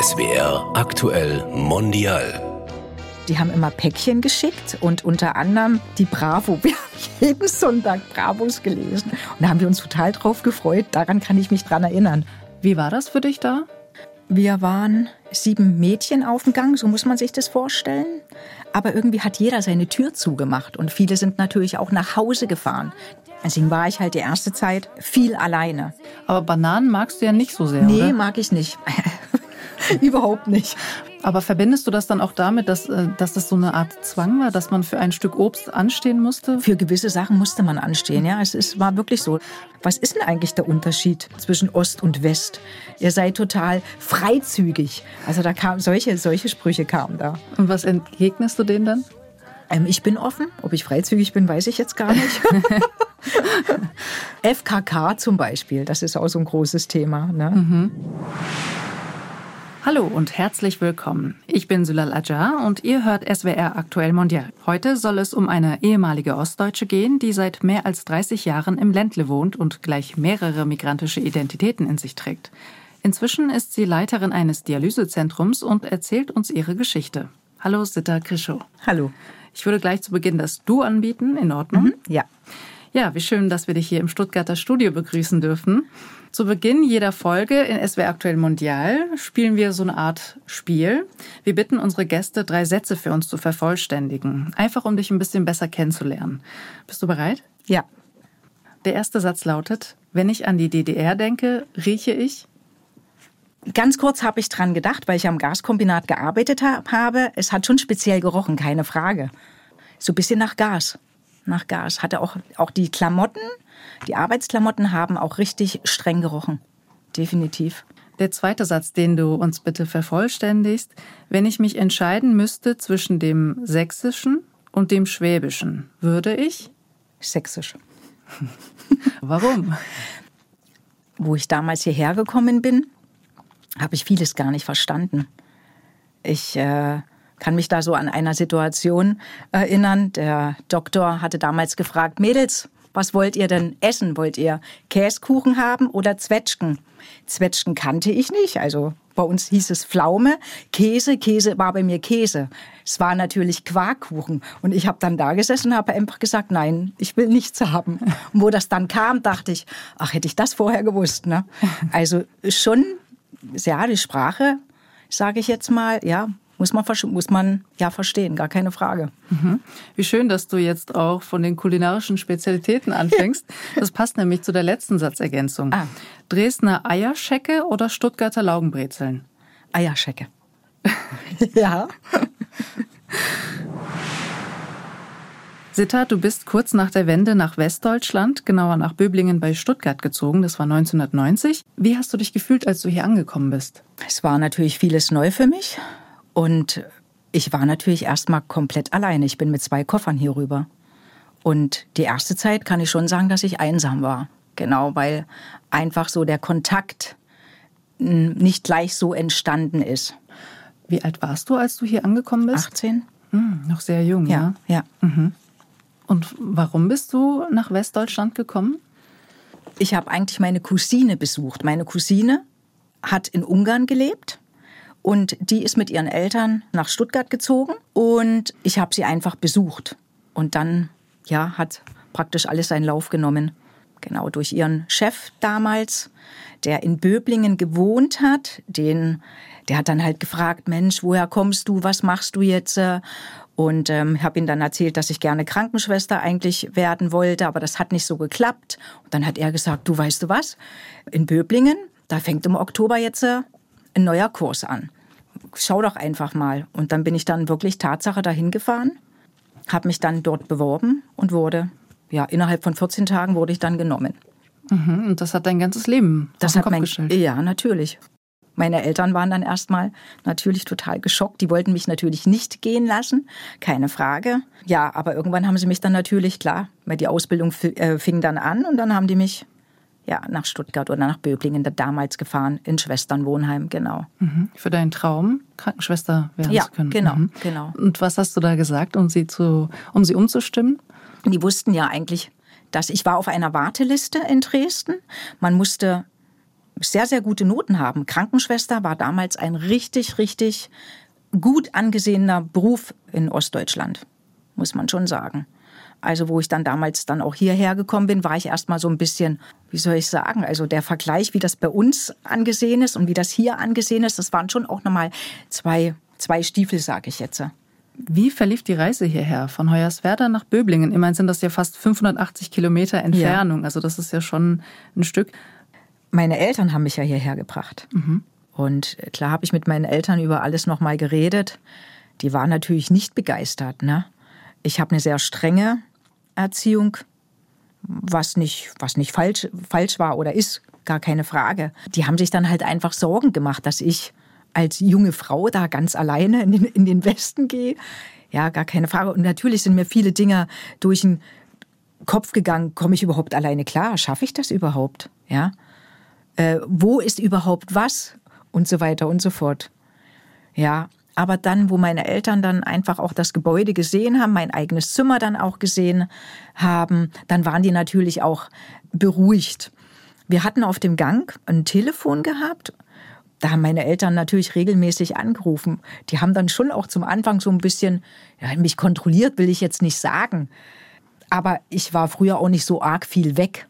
SWR aktuell mondial. Die haben immer Päckchen geschickt und unter anderem die Bravo. Wir haben jeden Sonntag Bravos gelesen. Und da haben wir uns total drauf gefreut. Daran kann ich mich dran erinnern. Wie war das für dich da? Wir waren sieben Mädchen auf dem Gang, so muss man sich das vorstellen. Aber irgendwie hat jeder seine Tür zugemacht und viele sind natürlich auch nach Hause gefahren. Deswegen war ich halt die erste Zeit viel alleine. Aber Bananen magst du ja nicht so sehr, Nee, oder? mag ich nicht. Überhaupt nicht. Aber verbindest du das dann auch damit, dass, äh, dass das so eine Art Zwang war, dass man für ein Stück Obst anstehen musste? Für gewisse Sachen musste man anstehen, ja. Es ist, war wirklich so. Was ist denn eigentlich der Unterschied zwischen Ost und West? Ihr seid total freizügig. Also da kamen solche, solche Sprüche kamen da. Und was entgegnest du denen dann? Ähm, ich bin offen. Ob ich freizügig bin, weiß ich jetzt gar nicht. FKK zum Beispiel, das ist auch so ein großes Thema. Ne? Hallo und herzlich willkommen. Ich bin Sülal Ajar und ihr hört SWR Aktuell Mondial. Heute soll es um eine ehemalige Ostdeutsche gehen, die seit mehr als 30 Jahren im Ländle wohnt und gleich mehrere migrantische Identitäten in sich trägt. Inzwischen ist sie Leiterin eines Dialysezentrums und erzählt uns ihre Geschichte. Hallo Sitta Krischow. Hallo. Ich würde gleich zu Beginn das Du anbieten, in Ordnung? Ja. Ja, wie schön, dass wir dich hier im Stuttgarter Studio begrüßen dürfen. Zu Beginn jeder Folge in SWR Aktuell Mondial spielen wir so eine Art Spiel. Wir bitten unsere Gäste, drei Sätze für uns zu vervollständigen. Einfach um dich ein bisschen besser kennenzulernen. Bist du bereit? Ja. Der erste Satz lautet, wenn ich an die DDR denke, rieche ich. Ganz kurz habe ich dran gedacht, weil ich am Gaskombinat gearbeitet hab, habe. Es hat schon speziell gerochen, keine Frage. So ein bisschen nach Gas. Nach Gas. Hatte auch, auch die Klamotten, die Arbeitsklamotten haben auch richtig streng gerochen. Definitiv. Der zweite Satz, den du uns bitte vervollständigst, wenn ich mich entscheiden müsste zwischen dem Sächsischen und dem Schwäbischen, würde ich? Sächsisch. Warum? Wo ich damals hierher gekommen bin, habe ich vieles gar nicht verstanden. Ich äh, kann mich da so an einer Situation erinnern. Der Doktor hatte damals gefragt, Mädels, was wollt ihr denn essen? Wollt ihr Käsekuchen haben oder Zwetschgen? Zwetschgen kannte ich nicht, also bei uns hieß es Pflaume, Käse, Käse war bei mir Käse. Es war natürlich Quarkkuchen und ich habe dann da gesessen und habe einfach gesagt, nein, ich will nichts haben. Und wo das dann kam, dachte ich, ach, hätte ich das vorher gewusst. Ne? Also schon, ja, die Sprache, sage ich jetzt mal, ja, muss man, muss man ja verstehen, gar keine Frage. Mhm. Wie schön, dass du jetzt auch von den kulinarischen Spezialitäten anfängst. Das passt nämlich zu der letzten Satzergänzung. Ah. Dresdner Eierschecke oder Stuttgarter Laugenbrezeln? Eierschecke. ja. Sitta, du bist kurz nach der Wende nach Westdeutschland, genauer nach Böblingen bei Stuttgart gezogen. Das war 1990. Wie hast du dich gefühlt, als du hier angekommen bist? Es war natürlich vieles neu für mich. Und ich war natürlich erstmal komplett alleine. Ich bin mit zwei Koffern hier rüber. Und die erste Zeit kann ich schon sagen, dass ich einsam war. Genau, weil einfach so der Kontakt nicht gleich so entstanden ist. Wie alt warst du, als du hier angekommen bist? 18. Hm, noch sehr jung, ja. Ja. ja. Mhm. Und warum bist du nach Westdeutschland gekommen? Ich habe eigentlich meine Cousine besucht. Meine Cousine hat in Ungarn gelebt und die ist mit ihren Eltern nach Stuttgart gezogen und ich habe sie einfach besucht. Und dann, ja, hat praktisch alles seinen Lauf genommen. Genau, durch ihren Chef damals, der in Böblingen gewohnt hat, den, der hat dann halt gefragt, Mensch, woher kommst du, was machst du jetzt? Und ähm, habe ihm dann erzählt, dass ich gerne Krankenschwester eigentlich werden wollte, aber das hat nicht so geklappt. Und dann hat er gesagt, du weißt du was, in Böblingen, da fängt im Oktober jetzt äh, ein neuer Kurs an. Schau doch einfach mal. Und dann bin ich dann wirklich Tatsache dahin gefahren, habe mich dann dort beworben und wurde, ja, innerhalb von 14 Tagen wurde ich dann genommen. Mhm, und das hat dein ganzes Leben das hat Kopf mein, gestellt. Ja, natürlich. Meine Eltern waren dann erstmal natürlich total geschockt. Die wollten mich natürlich nicht gehen lassen, keine Frage. Ja, aber irgendwann haben sie mich dann natürlich, klar, weil die Ausbildung äh, fing dann an und dann haben die mich ja, nach Stuttgart oder nach Böblingen damals gefahren, in Schwesternwohnheim, genau. Mhm. Für deinen Traum, Krankenschwester werden ja, zu können. Genau, mhm. genau. Und was hast du da gesagt, um sie, zu, um sie umzustimmen? Die wussten ja eigentlich, dass ich war auf einer Warteliste in Dresden. Man musste sehr, sehr gute Noten haben. Krankenschwester war damals ein richtig, richtig gut angesehener Beruf in Ostdeutschland, muss man schon sagen. Also wo ich dann damals dann auch hierher gekommen bin, war ich erstmal so ein bisschen, wie soll ich sagen, also der Vergleich, wie das bei uns angesehen ist und wie das hier angesehen ist, das waren schon auch nochmal zwei, zwei Stiefel, sage ich jetzt. Wie verlief die Reise hierher von Hoyerswerda nach Böblingen? Immerhin sind das ja fast 580 Kilometer Entfernung, ja. also das ist ja schon ein Stück. Meine Eltern haben mich ja hierher gebracht. Mhm. Und klar habe ich mit meinen Eltern über alles nochmal geredet. Die waren natürlich nicht begeistert. Ne? Ich habe eine sehr strenge Erziehung, was nicht, was nicht falsch, falsch war oder ist, gar keine Frage. Die haben sich dann halt einfach Sorgen gemacht, dass ich als junge Frau da ganz alleine in den, in den Westen gehe. Ja, gar keine Frage. Und natürlich sind mir viele Dinge durch den Kopf gegangen. Komme ich überhaupt alleine klar? Schaffe ich das überhaupt? Ja. Äh, wo ist überhaupt was? Und so weiter und so fort. Ja, aber dann, wo meine Eltern dann einfach auch das Gebäude gesehen haben, mein eigenes Zimmer dann auch gesehen haben, dann waren die natürlich auch beruhigt. Wir hatten auf dem Gang ein Telefon gehabt. Da haben meine Eltern natürlich regelmäßig angerufen. Die haben dann schon auch zum Anfang so ein bisschen, ja, mich kontrolliert, will ich jetzt nicht sagen. Aber ich war früher auch nicht so arg viel weg.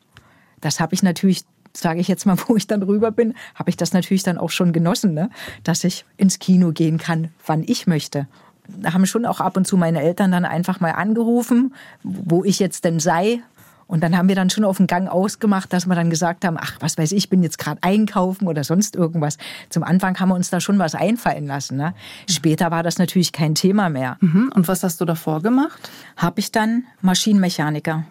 Das habe ich natürlich sage ich jetzt mal, wo ich dann rüber bin, habe ich das natürlich dann auch schon genossen, ne? dass ich ins Kino gehen kann, wann ich möchte. Da haben schon auch ab und zu meine Eltern dann einfach mal angerufen, wo ich jetzt denn sei. Und dann haben wir dann schon auf den Gang ausgemacht, dass wir dann gesagt haben, ach, was weiß ich, bin jetzt gerade einkaufen oder sonst irgendwas. Zum Anfang haben wir uns da schon was einfallen lassen. Ne? Später war das natürlich kein Thema mehr. Mhm. Und was hast du davor gemacht? Habe ich dann Maschinenmechaniker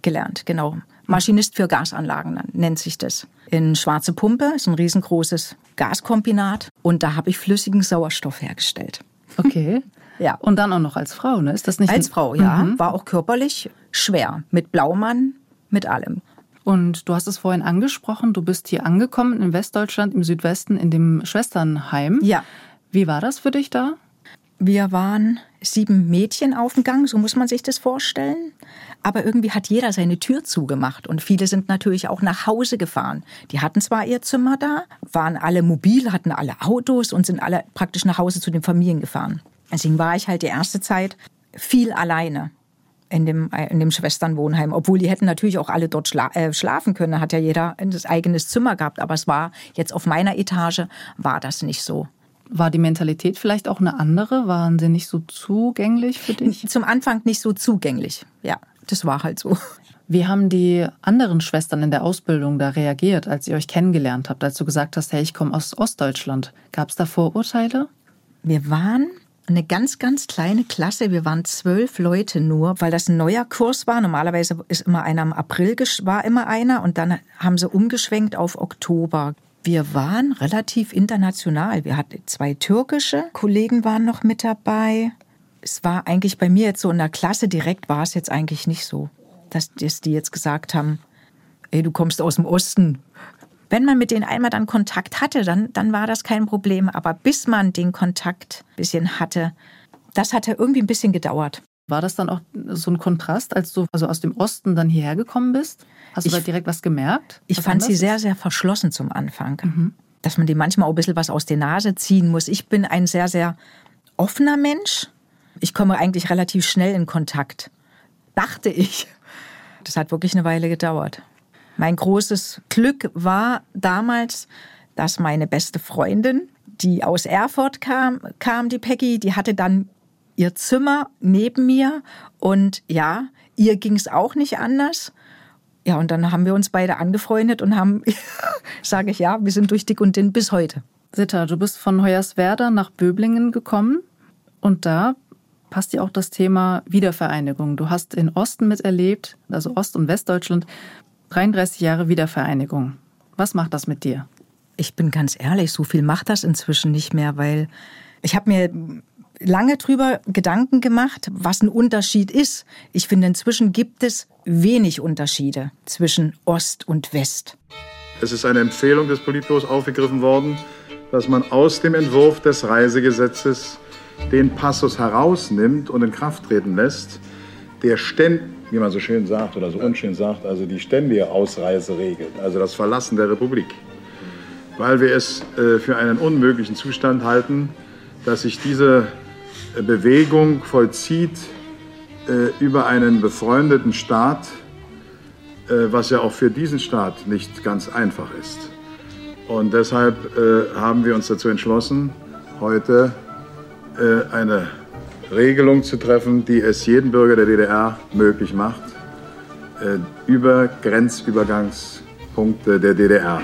gelernt, genau. Maschinist für Gasanlagen nennt sich das. In Schwarze Pumpe ist ein riesengroßes Gaskombinat und da habe ich flüssigen Sauerstoff hergestellt. Okay. ja. Und dann auch noch als Frau, ne? Ist das nicht? Als Frau, ja. Mhm. War auch körperlich schwer. Mit Blaumann, mit allem. Und du hast es vorhin angesprochen, du bist hier angekommen in Westdeutschland, im Südwesten, in dem Schwesternheim. Ja. Wie war das für dich da? Wir waren sieben Mädchen auf dem Gang, so muss man sich das vorstellen. Aber irgendwie hat jeder seine Tür zugemacht und viele sind natürlich auch nach Hause gefahren. Die hatten zwar ihr Zimmer da, waren alle mobil, hatten alle Autos und sind alle praktisch nach Hause zu den Familien gefahren. Deswegen war ich halt die erste Zeit viel alleine in dem, in dem Schwesternwohnheim, obwohl die hätten natürlich auch alle dort schla äh, schlafen können. Hat ja jeder ein eigenes Zimmer gehabt, aber es war jetzt auf meiner Etage war das nicht so. War die Mentalität vielleicht auch eine andere? Waren sie nicht so zugänglich für dich? Zum Anfang nicht so zugänglich, ja. Das war halt so. Wie haben die anderen Schwestern in der Ausbildung da reagiert, als ihr euch kennengelernt habt, als du gesagt hast, hey, ich komme aus Ostdeutschland? Gab es da Vorurteile? Wir waren eine ganz, ganz kleine Klasse. Wir waren zwölf Leute nur, weil das ein neuer Kurs war. Normalerweise ist immer einer im April, war immer einer und dann haben sie umgeschwenkt auf Oktober. Wir waren relativ international. Wir hatten zwei türkische Kollegen waren noch mit dabei. Es war eigentlich bei mir jetzt so in der Klasse direkt war es jetzt eigentlich nicht so, dass, die jetzt gesagt haben, ey, du kommst aus dem Osten. Wenn man mit denen einmal dann Kontakt hatte, dann, dann war das kein Problem. Aber bis man den Kontakt ein bisschen hatte, das hatte irgendwie ein bisschen gedauert. War das dann auch so ein Kontrast, als du also aus dem Osten dann hierher gekommen bist? Hast du da direkt was gemerkt? Ich fand sie sehr, sehr verschlossen zum Anfang. Mhm. Dass man dem manchmal auch ein bisschen was aus der Nase ziehen muss. Ich bin ein sehr, sehr offener Mensch. Ich komme eigentlich relativ schnell in Kontakt. Dachte ich. Das hat wirklich eine Weile gedauert. Mein großes Glück war damals, dass meine beste Freundin, die aus Erfurt kam, kam die Peggy, die hatte dann ihr Zimmer neben mir und ja, ihr ging es auch nicht anders. Ja, und dann haben wir uns beide angefreundet und haben, sage ich ja, wir sind durch dick und dünn bis heute. Sitta, du bist von Hoyerswerda nach Böblingen gekommen und da passt dir auch das Thema Wiedervereinigung. Du hast in Osten miterlebt, also Ost- und Westdeutschland, 33 Jahre Wiedervereinigung. Was macht das mit dir? Ich bin ganz ehrlich, so viel macht das inzwischen nicht mehr, weil ich habe mir lange drüber Gedanken gemacht, was ein Unterschied ist. Ich finde, inzwischen gibt es wenig Unterschiede zwischen Ost und West. Es ist eine Empfehlung des Politbüros aufgegriffen worden, dass man aus dem Entwurf des Reisegesetzes den Passus herausnimmt und in Kraft treten lässt, der ständig, wie man so schön sagt oder so unschön sagt, also die ständige Ausreise regelt, also das Verlassen der Republik. weil wir es äh, für einen unmöglichen Zustand halten, dass sich diese Bewegung vollzieht äh, über einen befreundeten Staat, äh, was ja auch für diesen Staat nicht ganz einfach ist. Und deshalb äh, haben wir uns dazu entschlossen, heute äh, eine Regelung zu treffen, die es jedem Bürger der DDR möglich macht, äh, über Grenzübergangspunkte der DDR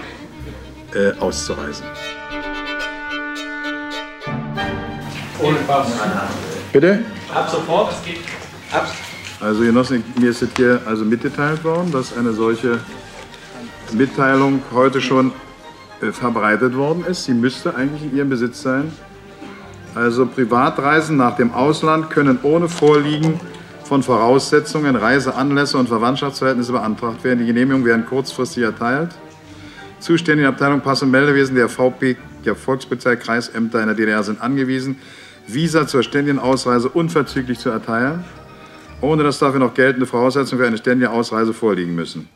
äh, auszureisen. Ohne Pass. Bitte? Ab sofort. Ab. Also Genossen, mir ist hier also mitgeteilt worden, dass eine solche Mitteilung heute schon äh, verbreitet worden ist. Sie müsste eigentlich in Ihrem Besitz sein. Also Privatreisen nach dem Ausland können ohne Vorliegen von Voraussetzungen, Reiseanlässe und Verwandtschaftsverhältnisse beantragt werden. Die Genehmigungen werden kurzfristig erteilt. Zuständige Abteilung Pass- und Meldewesen der VP, der Volkspolizei, Kreisämter in der DDR sind angewiesen, Visa zur ständigen Ausreise unverzüglich zu erteilen, ohne dass dafür noch geltende Voraussetzungen für eine ständige Ausreise vorliegen müssen.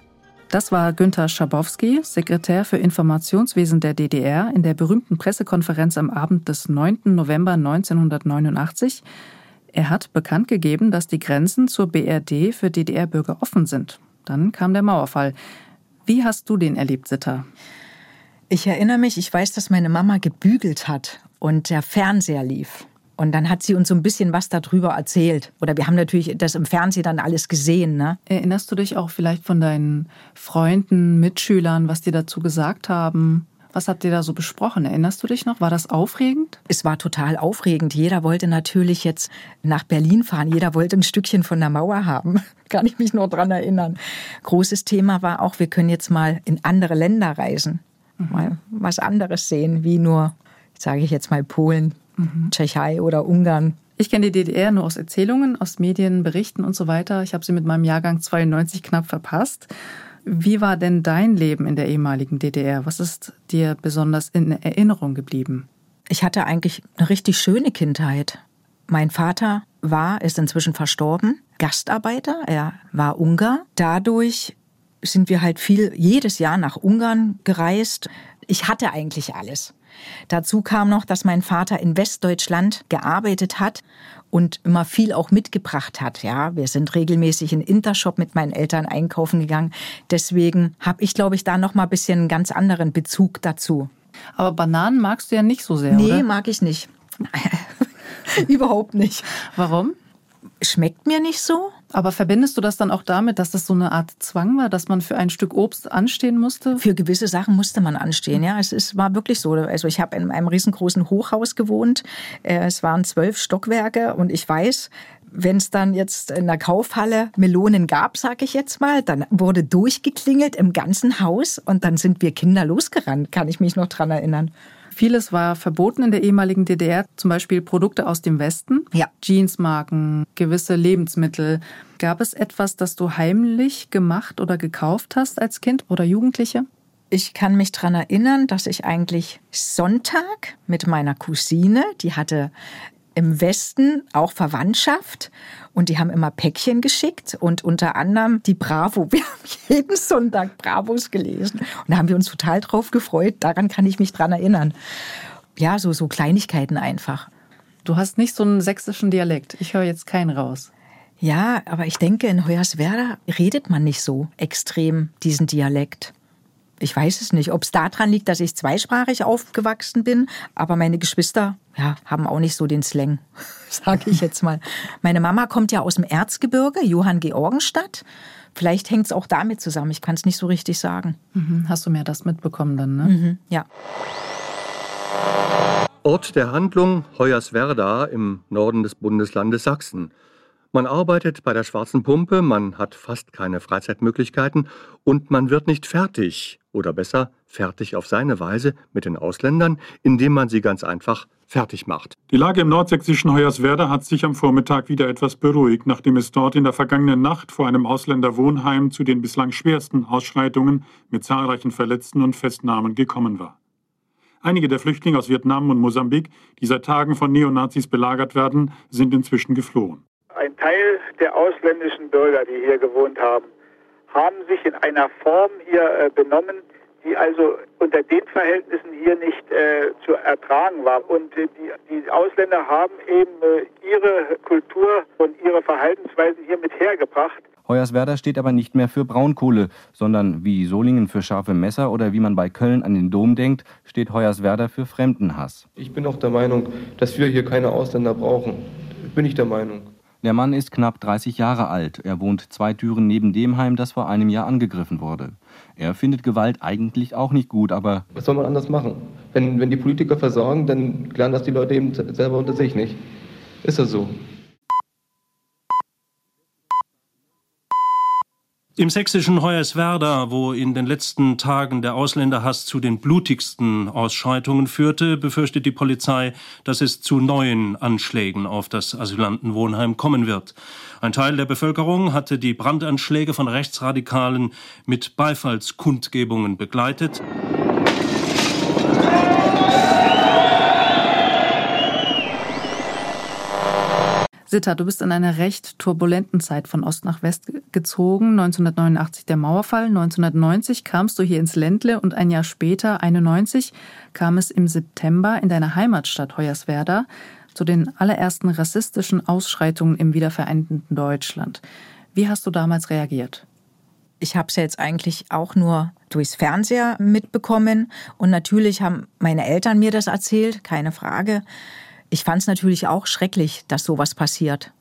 Das war Günther Schabowski, Sekretär für Informationswesen der DDR, in der berühmten Pressekonferenz am Abend des 9. November 1989. Er hat bekannt gegeben, dass die Grenzen zur BRD für DDR-Bürger offen sind. Dann kam der Mauerfall. Wie hast du den erlebt, Sitter? Ich erinnere mich, ich weiß, dass meine Mama gebügelt hat und der Fernseher lief. Und dann hat sie uns so ein bisschen was darüber erzählt. Oder wir haben natürlich das im Fernsehen dann alles gesehen. Ne? Erinnerst du dich auch vielleicht von deinen Freunden, Mitschülern, was die dazu gesagt haben? Was habt ihr da so besprochen? Erinnerst du dich noch? War das aufregend? Es war total aufregend. Jeder wollte natürlich jetzt nach Berlin fahren. Jeder wollte ein Stückchen von der Mauer haben. Kann ich mich nur dran erinnern. Großes Thema war auch, wir können jetzt mal in andere Länder reisen. Mhm. Mal was anderes sehen, wie nur, sage ich jetzt mal, Polen, mhm. Tschechei oder Ungarn. Ich kenne die DDR nur aus Erzählungen, aus Medien, Berichten und so weiter. Ich habe sie mit meinem Jahrgang 92 knapp verpasst. Wie war denn dein Leben in der ehemaligen DDR? Was ist dir besonders in Erinnerung geblieben? Ich hatte eigentlich eine richtig schöne Kindheit. Mein Vater war, ist inzwischen verstorben, Gastarbeiter. Er war Ungar. Dadurch sind wir halt viel jedes Jahr nach Ungarn gereist. Ich hatte eigentlich alles. Dazu kam noch, dass mein Vater in Westdeutschland gearbeitet hat und immer viel auch mitgebracht hat. Ja, wir sind regelmäßig in Intershop mit meinen Eltern einkaufen gegangen. Deswegen habe ich, glaube ich, da noch mal ein bisschen einen ganz anderen Bezug dazu. Aber Bananen magst du ja nicht so sehr, nee, oder? Nee, mag ich nicht. Überhaupt nicht. Warum? Schmeckt mir nicht so. Aber verbindest du das dann auch damit, dass das so eine Art Zwang war, dass man für ein Stück Obst anstehen musste? Für gewisse Sachen musste man anstehen, ja. Es ist, war wirklich so. Also ich habe in einem riesengroßen Hochhaus gewohnt. Äh, es waren zwölf Stockwerke und ich weiß, wenn es dann jetzt in der Kaufhalle Melonen gab, sage ich jetzt mal, dann wurde durchgeklingelt im ganzen Haus und dann sind wir Kinder losgerannt, kann ich mich noch dran erinnern. Vieles war verboten in der ehemaligen DDR, zum Beispiel Produkte aus dem Westen, ja. Jeansmarken, gewisse Lebensmittel. Gab es etwas, das du heimlich gemacht oder gekauft hast als Kind oder Jugendliche? Ich kann mich daran erinnern, dass ich eigentlich Sonntag mit meiner Cousine, die hatte im Westen auch Verwandtschaft und die haben immer Päckchen geschickt und unter anderem die Bravo. Wir haben jeden Sonntag Bravos gelesen und da haben wir uns total drauf gefreut. Daran kann ich mich dran erinnern. Ja, so, so Kleinigkeiten einfach. Du hast nicht so einen sächsischen Dialekt. Ich höre jetzt keinen raus. Ja, aber ich denke, in Hoyerswerda redet man nicht so extrem diesen Dialekt. Ich weiß es nicht, ob es daran liegt, dass ich zweisprachig aufgewachsen bin, aber meine Geschwister ja, haben auch nicht so den Slang, sage ich jetzt mal. Meine Mama kommt ja aus dem Erzgebirge, Johann Georgenstadt. Vielleicht hängt es auch damit zusammen, ich kann es nicht so richtig sagen. Mhm. Hast du mir das mitbekommen dann, ne? Mhm, ja. Ort der Handlung Hoyerswerda im Norden des Bundeslandes Sachsen. Man arbeitet bei der schwarzen Pumpe, man hat fast keine Freizeitmöglichkeiten und man wird nicht fertig, oder besser fertig auf seine Weise mit den Ausländern, indem man sie ganz einfach fertig macht. Die Lage im nordsächsischen Hoyerswerda hat sich am Vormittag wieder etwas beruhigt, nachdem es dort in der vergangenen Nacht vor einem Ausländerwohnheim zu den bislang schwersten Ausschreitungen mit zahlreichen Verletzten und Festnahmen gekommen war. Einige der Flüchtlinge aus Vietnam und Mosambik, die seit Tagen von Neonazis belagert werden, sind inzwischen geflohen. Ein Teil der ausländischen Bürger, die hier gewohnt haben, haben sich in einer Form hier äh, benommen, die also unter den Verhältnissen hier nicht äh, zu ertragen war. Und äh, die, die, Ausländer haben eben äh, ihre Kultur und ihre Verhaltensweisen hier mit hergebracht. Hoyerswerda steht aber nicht mehr für Braunkohle, sondern wie Solingen für scharfe Messer oder wie man bei Köln an den Dom denkt, steht Hoyerswerda für Fremdenhass. Ich bin auch der Meinung, dass wir hier keine Ausländer brauchen. Bin ich der Meinung. Der Mann ist knapp 30 Jahre alt. Er wohnt zwei Türen neben dem Heim, das vor einem Jahr angegriffen wurde. Er findet Gewalt eigentlich auch nicht gut, aber. Was soll man anders machen? Wenn, wenn die Politiker versorgen, dann klären das die Leute eben selber unter sich nicht. Ist das so? Im sächsischen Hoyerswerda, wo in den letzten Tagen der Ausländerhass zu den blutigsten Ausschreitungen führte, befürchtet die Polizei, dass es zu neuen Anschlägen auf das Asylantenwohnheim kommen wird. Ein Teil der Bevölkerung hatte die Brandanschläge von Rechtsradikalen mit Beifallskundgebungen begleitet. Sitta, du bist in einer recht turbulenten Zeit von Ost nach West gezogen. 1989 der Mauerfall, 1990 kamst du hier ins Ländle und ein Jahr später, 91, kam es im September in deiner Heimatstadt Hoyerswerda zu den allerersten rassistischen Ausschreitungen im wiedervereinten Deutschland. Wie hast du damals reagiert? Ich habe es ja jetzt eigentlich auch nur durchs Fernseher mitbekommen und natürlich haben meine Eltern mir das erzählt, keine Frage. Ich fand es natürlich auch schrecklich, dass sowas passiert.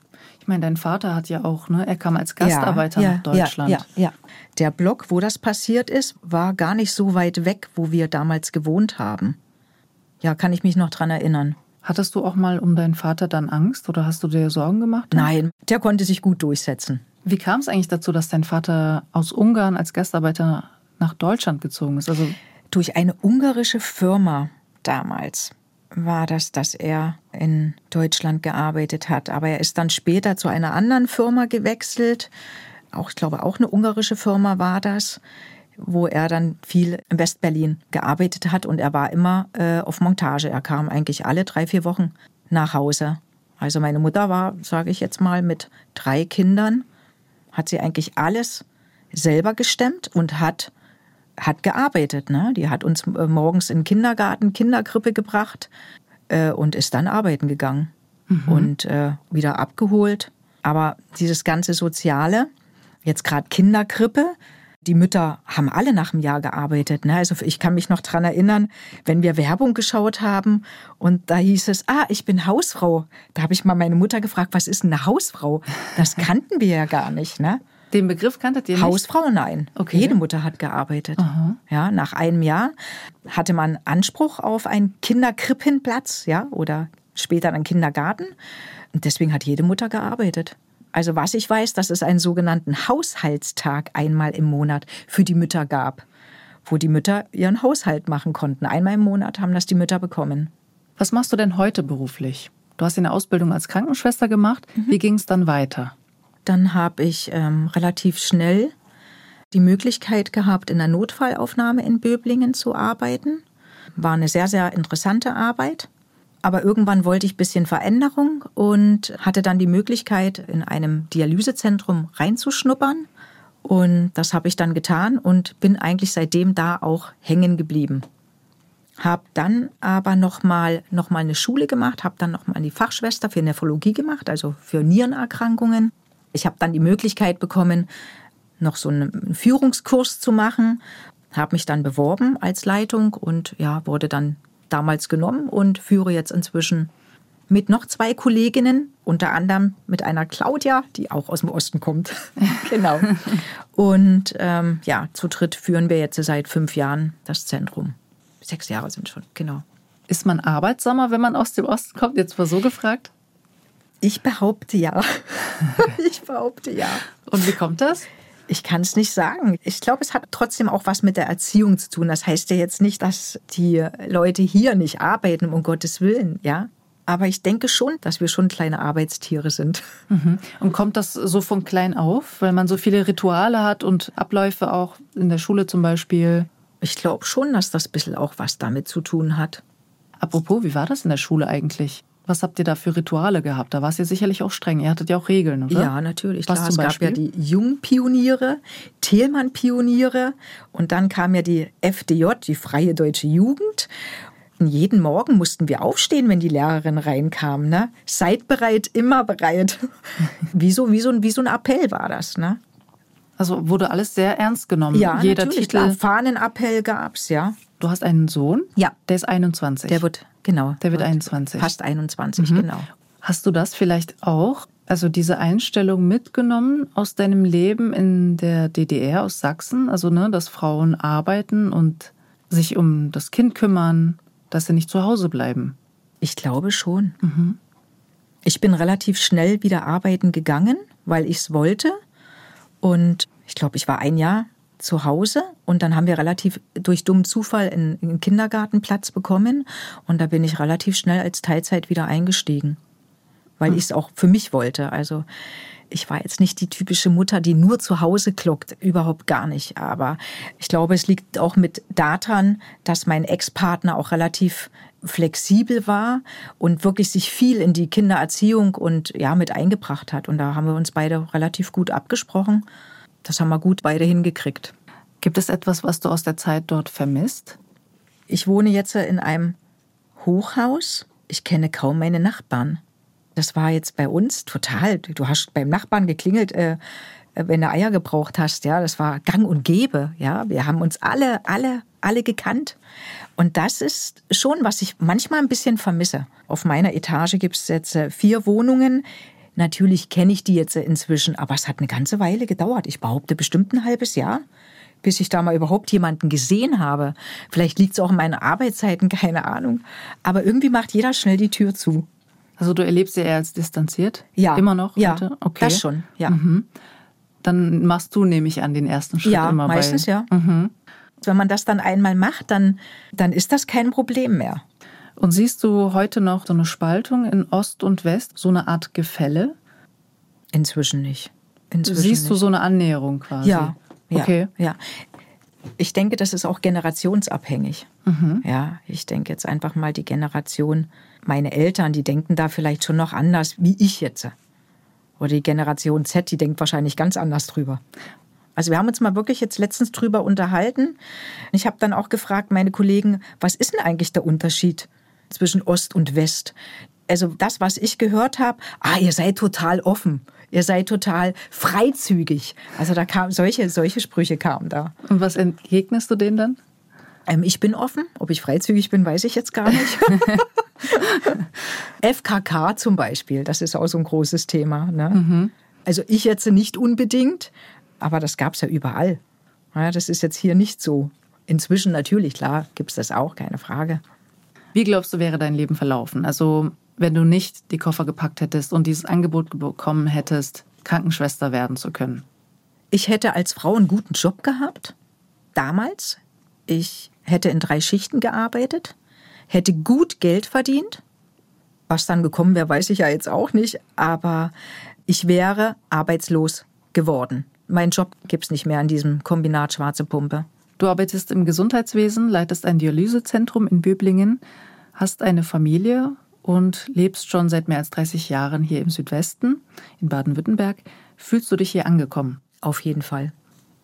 Ich meine, dein Vater hat ja auch, ne? Er kam als Gastarbeiter ja, nach Deutschland. Ja, ja, ja. Der Block, wo das passiert ist, war gar nicht so weit weg, wo wir damals gewohnt haben. Ja, kann ich mich noch dran erinnern. Hattest du auch mal um deinen Vater dann Angst oder hast du dir Sorgen gemacht? Nein, der konnte sich gut durchsetzen. Wie kam es eigentlich dazu, dass dein Vater aus Ungarn als Gastarbeiter nach Deutschland gezogen ist? Also durch eine ungarische Firma damals war das, dass er in Deutschland gearbeitet hat. Aber er ist dann später zu einer anderen Firma gewechselt. Auch, ich glaube, auch eine ungarische Firma war das, wo er dann viel in Westberlin gearbeitet hat. Und er war immer äh, auf Montage. Er kam eigentlich alle drei, vier Wochen nach Hause. Also meine Mutter war, sage ich jetzt mal, mit drei Kindern, hat sie eigentlich alles selber gestemmt und hat hat gearbeitet. Ne? Die hat uns äh, morgens in den Kindergarten, Kinderkrippe gebracht äh, und ist dann arbeiten gegangen mhm. und äh, wieder abgeholt. Aber dieses ganze Soziale, jetzt gerade Kinderkrippe, die Mütter haben alle nach einem Jahr gearbeitet. Ne? Also ich kann mich noch dran erinnern, wenn wir Werbung geschaut haben und da hieß es, ah, ich bin Hausfrau. Da habe ich mal meine Mutter gefragt, was ist eine Hausfrau? Das kannten wir ja gar nicht. Ne? Den Begriff kanntet ihr nicht? Hausfrau, nein. Okay. Jede Mutter hat gearbeitet. Aha. Ja, nach einem Jahr hatte man Anspruch auf einen Kinderkrippenplatz, ja, oder später einen Kindergarten. Und deswegen hat jede Mutter gearbeitet. Also was ich weiß, dass es einen sogenannten Haushaltstag einmal im Monat für die Mütter gab, wo die Mütter ihren Haushalt machen konnten. Einmal im Monat haben das die Mütter bekommen. Was machst du denn heute beruflich? Du hast eine Ausbildung als Krankenschwester gemacht. Mhm. Wie ging es dann weiter? Dann habe ich ähm, relativ schnell die Möglichkeit gehabt, in der Notfallaufnahme in Böblingen zu arbeiten. War eine sehr, sehr interessante Arbeit. Aber irgendwann wollte ich ein bisschen Veränderung und hatte dann die Möglichkeit, in einem Dialysezentrum reinzuschnuppern. Und das habe ich dann getan und bin eigentlich seitdem da auch hängen geblieben. Habe dann aber nochmal noch mal eine Schule gemacht, habe dann nochmal die Fachschwester für Nephrologie gemacht, also für Nierenerkrankungen. Ich habe dann die Möglichkeit bekommen, noch so einen Führungskurs zu machen, habe mich dann beworben als Leitung und ja, wurde dann damals genommen und führe jetzt inzwischen mit noch zwei Kolleginnen, unter anderem mit einer Claudia, die auch aus dem Osten kommt. genau. Und ähm, ja, zu dritt führen wir jetzt seit fünf Jahren das Zentrum. Sechs Jahre sind schon, genau. Ist man arbeitsamer, wenn man aus dem Osten kommt? Jetzt mal so gefragt. Ich behaupte ja. ich behaupte ja. Und wie kommt das? Ich kann es nicht sagen. Ich glaube, es hat trotzdem auch was mit der Erziehung zu tun. Das heißt ja jetzt nicht, dass die Leute hier nicht arbeiten, um Gottes Willen, ja. Aber ich denke schon, dass wir schon kleine Arbeitstiere sind. Mhm. Und kommt das so von klein auf, weil man so viele Rituale hat und Abläufe auch in der Schule zum Beispiel? Ich glaube schon, dass das ein bisschen auch was damit zu tun hat. Apropos, wie war das in der Schule eigentlich? Was habt ihr da für Rituale gehabt? Da war es ja sicherlich auch streng. Ihr hattet ja auch Regeln, oder? Ja, natürlich. Was Klar, zum es Beispiel? gab ja die Jungpioniere, Thälmann-Pioniere und dann kam ja die FDJ, die Freie Deutsche Jugend. Und jeden Morgen mussten wir aufstehen, wenn die Lehrerin reinkam. Ne? Seid bereit, immer bereit. wie, so, wie, so, ein- wie so ein Appell war das. Ne? Also wurde alles sehr ernst genommen. Ja, Jeder natürlich. Titel. Fahnenappell gab's, ja. Du hast einen Sohn? Ja. Der ist 21. Der wird, genau. Der wird 21. Fast 21, Mhm. genau. Hast du das vielleicht auch, also diese Einstellung mitgenommen aus deinem Leben in der DDR aus Sachsen? Also, ne, dass Frauen arbeiten und sich um das Kind kümmern, dass sie nicht zu Hause bleiben. Ich glaube schon. Ich bin relativ schnell wieder arbeiten gegangen, weil ich es wollte. Und ich glaube, ich war ein Jahr zu Hause und dann haben wir relativ durch dummen Zufall einen, einen Kindergartenplatz bekommen und da bin ich relativ schnell als Teilzeit wieder eingestiegen, weil ich es auch für mich wollte. Also ich war jetzt nicht die typische Mutter, die nur zu Hause klockt, überhaupt gar nicht. Aber ich glaube, es liegt auch mit daran, dass mein Ex-Partner auch relativ flexibel war und wirklich sich viel in die Kindererziehung und ja mit eingebracht hat. Und da haben wir uns beide relativ gut abgesprochen. Das haben wir gut beide hingekriegt. Gibt es etwas, was du aus der Zeit dort vermisst? Ich wohne jetzt in einem Hochhaus. Ich kenne kaum meine Nachbarn. Das war jetzt bei uns total. Du hast beim Nachbarn geklingelt, äh, wenn du Eier gebraucht hast. Ja, das war Gang und Gäbe. Ja, wir haben uns alle, alle, alle gekannt. Und das ist schon, was ich manchmal ein bisschen vermisse. Auf meiner Etage gibt es jetzt äh, vier Wohnungen. Natürlich kenne ich die jetzt äh, inzwischen, aber es hat eine ganze Weile gedauert. Ich behaupte bestimmt ein halbes Jahr, bis ich da mal überhaupt jemanden gesehen habe. Vielleicht liegt es auch in meinen Arbeitszeiten, keine Ahnung. Aber irgendwie macht jeder schnell die Tür zu. Also du erlebst sie eher als distanziert? Ja. Immer noch? Ja, heute? okay. das schon, ja. Mhm. Dann machst du, nehme ich an, den ersten Schritt Ja, immer meistens bei... ja. Mhm. Wenn man das dann einmal macht, dann, dann ist das kein Problem mehr. Und siehst du heute noch so eine Spaltung in Ost und West, so eine Art Gefälle? Inzwischen nicht. Inzwischen Siehst du nicht. so eine Annäherung quasi? Ja, ja, Okay. ja. Ich denke, das ist auch generationsabhängig. Mhm. Ja, ich denke jetzt einfach mal die Generation, meine Eltern, die denken da vielleicht schon noch anders, wie ich jetzt. Oder die Generation Z, die denkt wahrscheinlich ganz anders drüber. Also wir haben uns mal wirklich jetzt letztens drüber unterhalten. Ich habe dann auch gefragt, meine Kollegen, was ist denn eigentlich der Unterschied zwischen Ost und West? Also das, was ich gehört habe, ah, ihr seid total offen, ihr seid total freizügig. Also da kamen solche, solche Sprüche kamen da. Und was entgegnest du denen dann? Ähm, ich bin offen. Ob ich freizügig bin, weiß ich jetzt gar nicht. FKK zum Beispiel, das ist auch so ein großes Thema. Ne? Also ich jetzt nicht unbedingt, aber das gab es ja überall. Ja, das ist jetzt hier nicht so. Inzwischen natürlich, klar, gibt es das auch, keine Frage. Wie glaubst du, wäre dein Leben verlaufen? Also, wenn du nicht die Koffer gepackt hättest und dieses Angebot bekommen hättest, Krankenschwester werden zu können? Ich hätte als Frau einen guten Job gehabt, damals. Ich hätte in drei Schichten gearbeitet, hätte gut Geld verdient. Was dann gekommen wäre, weiß ich ja jetzt auch nicht, aber ich wäre arbeitslos geworden. Mein Job gibt es nicht mehr an diesem Kombinat Schwarze Pumpe. Du arbeitest im Gesundheitswesen, leitest ein Dialysezentrum in Böblingen, hast eine Familie und lebst schon seit mehr als 30 Jahren hier im Südwesten, in Baden-Württemberg. Fühlst du dich hier angekommen? Auf jeden Fall.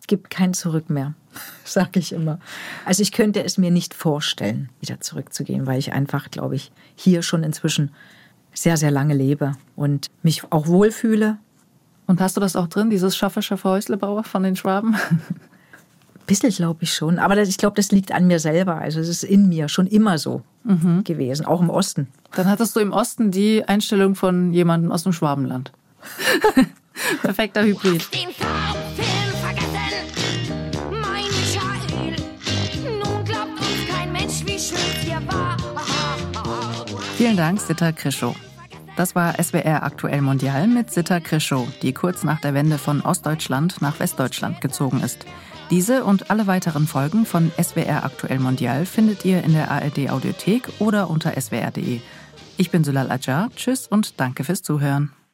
Es gibt kein Zurück mehr, sage ich immer. Also ich könnte es mir nicht vorstellen, wieder zurückzugehen, weil ich einfach, glaube ich, hier schon inzwischen sehr, sehr lange lebe und mich auch wohlfühle. Und hast du das auch drin, dieses Schaffe, Schaffe, Häuslebauer von den Schwaben? Bisschen glaube ich schon, aber das, ich glaube, das liegt an mir selber. Also es ist in mir schon immer so Mhm. gewesen, auch im Osten. Dann hattest du im Osten die Einstellung von jemandem aus dem Schwabenland. Perfekter Hybrid. Vielen Dank, Sitta Krischow. Das war SWR Aktuell Mondial mit Sitta Krischow, die kurz nach der Wende von Ostdeutschland nach Westdeutschland gezogen ist. Diese und alle weiteren Folgen von SWR Aktuell Mondial findet ihr in der ARD Audiothek oder unter swr.de. Ich bin Sulal Ajar. Tschüss und danke fürs Zuhören.